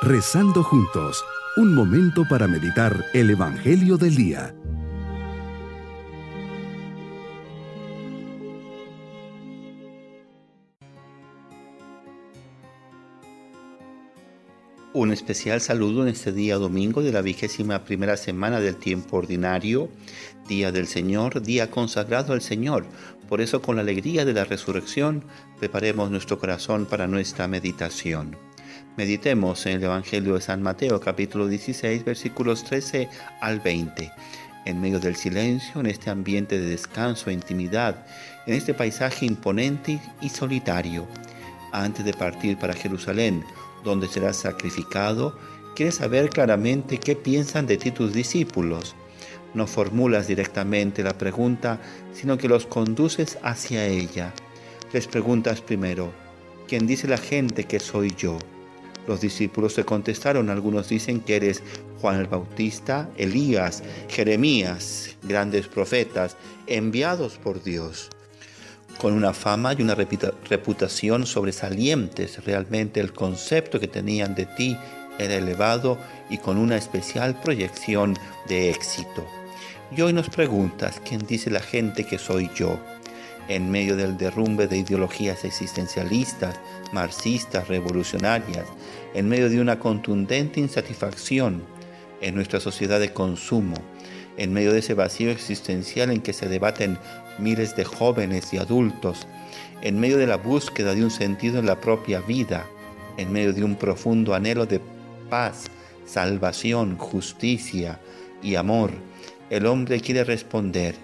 Rezando juntos, un momento para meditar el Evangelio del Día. Un especial saludo en este día domingo de la vigésima primera semana del tiempo ordinario, día del Señor, día consagrado al Señor. Por eso con la alegría de la resurrección preparemos nuestro corazón para nuestra meditación. Meditemos en el Evangelio de San Mateo capítulo 16 versículos 13 al 20. En medio del silencio, en este ambiente de descanso e intimidad, en este paisaje imponente y solitario, antes de partir para Jerusalén, donde será sacrificado, quieres saber claramente qué piensan de ti tus discípulos. No formulas directamente la pregunta, sino que los conduces hacia ella. Les preguntas primero, ¿quién dice la gente que soy yo? Los discípulos se contestaron, algunos dicen que eres Juan el Bautista, Elías, Jeremías, grandes profetas, enviados por Dios. Con una fama y una reputación sobresalientes, realmente el concepto que tenían de ti era elevado y con una especial proyección de éxito. Y hoy nos preguntas, ¿quién dice la gente que soy yo? En medio del derrumbe de ideologías existencialistas, marxistas, revolucionarias, en medio de una contundente insatisfacción en nuestra sociedad de consumo, en medio de ese vacío existencial en que se debaten miles de jóvenes y adultos, en medio de la búsqueda de un sentido en la propia vida, en medio de un profundo anhelo de paz, salvación, justicia y amor, el hombre quiere responder,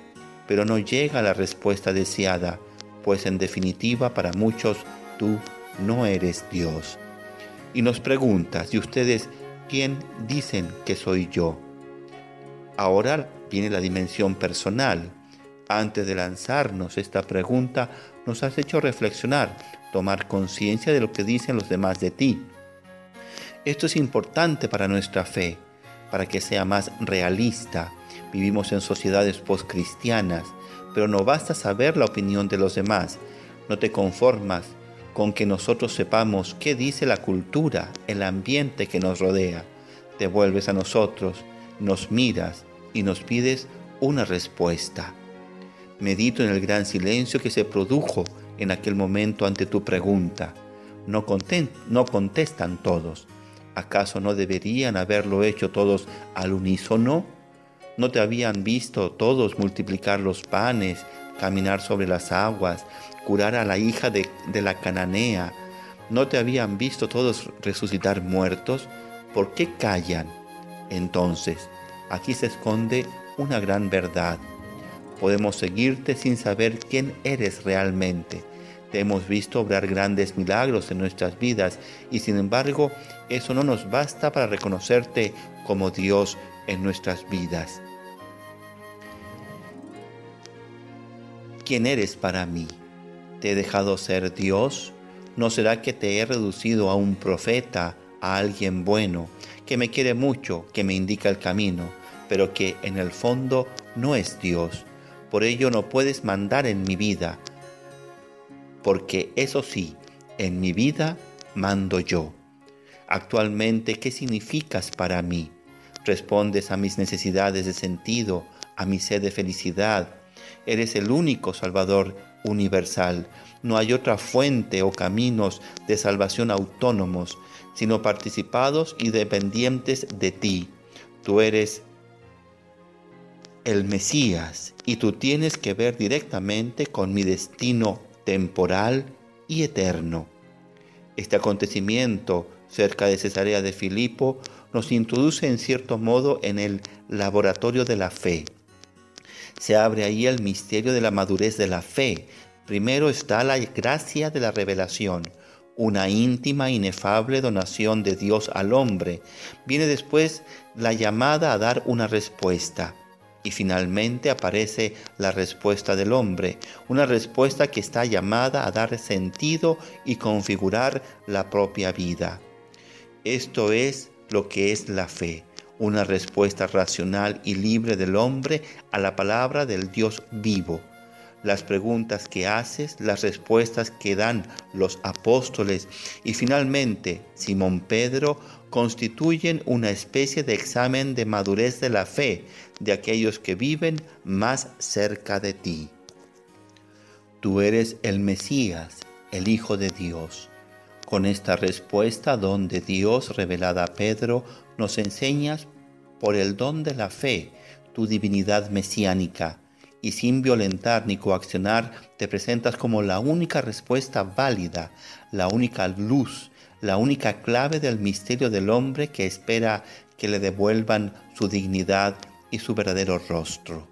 pero no llega la respuesta deseada, pues en definitiva para muchos tú no eres Dios. Y nos preguntas, ¿y ustedes quién dicen que soy yo? Ahora viene la dimensión personal. Antes de lanzarnos esta pregunta, nos has hecho reflexionar, tomar conciencia de lo que dicen los demás de ti. Esto es importante para nuestra fe, para que sea más realista, Vivimos en sociedades postcristianas, pero no basta saber la opinión de los demás. No te conformas con que nosotros sepamos qué dice la cultura, el ambiente que nos rodea. Te vuelves a nosotros, nos miras y nos pides una respuesta. Medito en el gran silencio que se produjo en aquel momento ante tu pregunta. No, no contestan todos. ¿Acaso no deberían haberlo hecho todos al unísono? ¿No te habían visto todos multiplicar los panes, caminar sobre las aguas, curar a la hija de, la cananea? ¿No te habían visto todos resucitar muertos? ¿Por qué callan? Entonces, aquí se esconde una gran verdad. Podemos seguirte sin saber quién eres realmente. Te hemos visto obrar grandes milagros en nuestras vidas y sin embargo eso no nos basta para reconocerte como Dios en nuestras vidas. ¿Quién eres para mí? ¿Te he dejado ser Dios? ¿No será que te he reducido a un profeta, a alguien bueno, que me quiere mucho, que me indica el camino, pero que en el fondo no es Dios? Por ello no puedes mandar en mi vida, porque eso sí, en mi vida mando yo. Actualmente, ¿qué significas para mí? respondes a mis necesidades de sentido, a mi sed de felicidad. Eres el único Salvador universal. No hay otra fuente o caminos de salvación autónomos, sino participados y dependientes de ti. Tú eres el Mesías y tú tienes que ver directamente con mi destino temporal y eterno. Este acontecimiento cerca de Cesarea de Filipo nos introduce en cierto modo en el laboratorio de la fe. Se abre ahí el misterio de la madurez de la fe. Primero está la gracia de la revelación, una íntima, inefable donación de Dios al hombre. Viene después la llamada a dar una respuesta. Y finalmente aparece la respuesta del hombre, una respuesta que está llamada a dar sentido y configurar la propia vida. Esto es lo que es la fe, una respuesta racional y libre del hombre a la palabra del Dios vivo. las preguntas que haces, las respuestas que dan los apóstoles y finalmente Simón Pedro constituyen una especie de examen de madurez de la fe de aquellos que viven más cerca de ti. Tú eres el Mesías, el Hijo de Dios. Con esta respuesta, donde Dios revelada a Pedro, nos enseñas por el don de la fe tu divinidad mesiánica y sin violentar ni coaccionar te presentas como la única respuesta válida, la única luz, la única clave del misterio del hombre que espera que le devuelvan su dignidad y su verdadero rostro.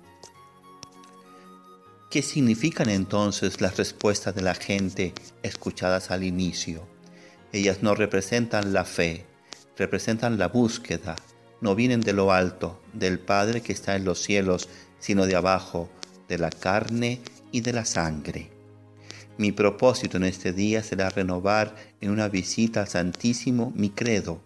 ¿Qué significan entonces las respuestas de la gente escuchadas al inicio? Ellas no representan la fe, representan la búsqueda, no vienen de lo alto, del Padre que está en los cielos, sino de abajo, de la carne y de la sangre. Mi propósito en este día será renovar en una visita al Santísimo mi credo,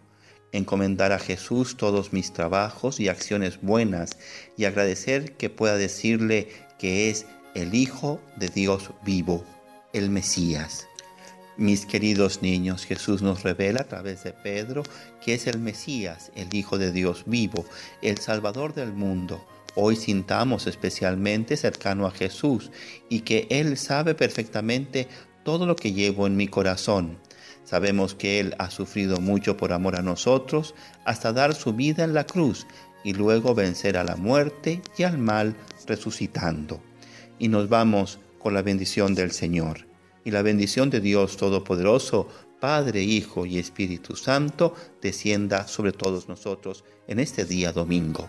encomendar a Jesús todos mis trabajos y acciones buenas y agradecer que pueda decirle que es el Hijo de Dios vivo, el Mesías. Mis queridos niños, Jesús nos revela a través de Pedro que es el Mesías, el Hijo de Dios vivo, el Salvador del mundo hoy sintamos especialmente cercano a Jesús y que Él sabe perfectamente todo lo que llevo en mi corazón. Sabemos que Él ha sufrido mucho por amor a nosotros hasta dar su vida en la cruz y luego vencer a la muerte y al mal resucitando. Y nos vamos con la bendición del Señor. Y la bendición de Dios Todopoderoso, Padre, Hijo y Espíritu Santo, descienda sobre todos nosotros en este día domingo